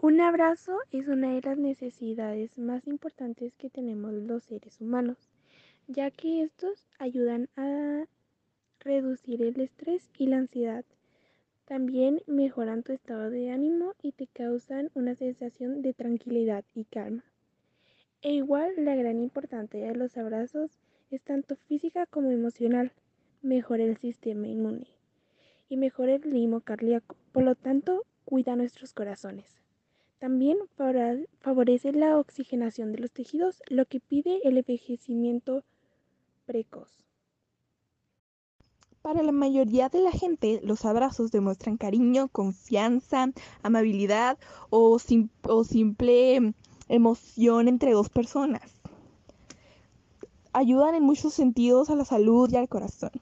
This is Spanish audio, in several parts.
Un abrazo es una de las necesidades más importantes que tenemos los seres humanos, ya que estos ayudan a reducir el estrés y la ansiedad. También mejoran tu estado de ánimo y te causan una sensación de tranquilidad y calma. E igual la gran importancia de los abrazos es tanto física como emocional. Mejora el sistema inmune y mejora el ritmo cardíaco. Por lo tanto, cuida nuestros corazones. También favorece la oxigenación de los tejidos, lo que pide el envejecimiento precoz. Para la mayoría de la gente, los abrazos demuestran cariño, confianza, amabilidad o, o simple emoción entre dos personas. Ayudan en muchos sentidos a la salud y al corazón.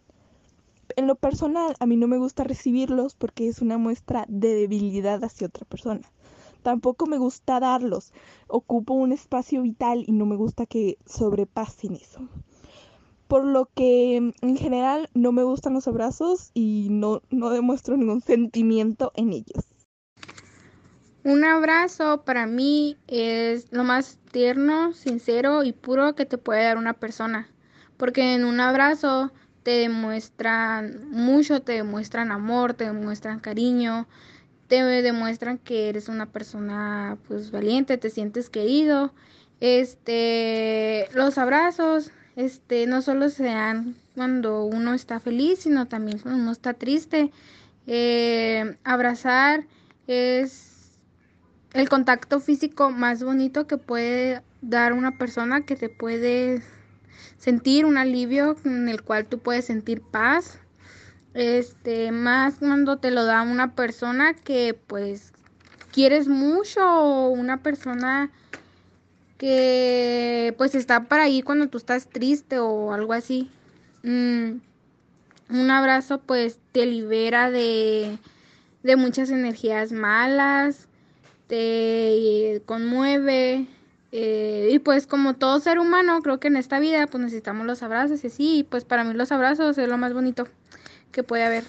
En lo personal, a mí no me gusta recibirlos porque es una muestra de debilidad hacia otra persona. Tampoco me gusta darlos. Ocupo un espacio vital y no me gusta que sobrepasen eso. Por lo que en general no me gustan los abrazos y no, no demuestro ningún sentimiento en ellos. Un abrazo para mí es lo más tierno, sincero y puro que te puede dar una persona. Porque en un abrazo te demuestran mucho, te demuestran amor, te demuestran cariño, te demuestran que eres una persona pues valiente, te sientes querido. Este, los abrazos, este, no solo se dan cuando uno está feliz, sino también cuando uno está triste. Eh, abrazar es el contacto físico más bonito que puede dar una persona que te puede sentir un alivio en el cual tú puedes sentir paz este, más cuando te lo da una persona que pues quieres mucho o una persona que pues está para ahí cuando tú estás triste o algo así. Mm, un abrazo pues te libera de, de muchas energías malas, te conmueve. Eh, y pues como todo ser humano, creo que en esta vida pues necesitamos los abrazos y así, pues para mí los abrazos es lo más bonito que puede haber.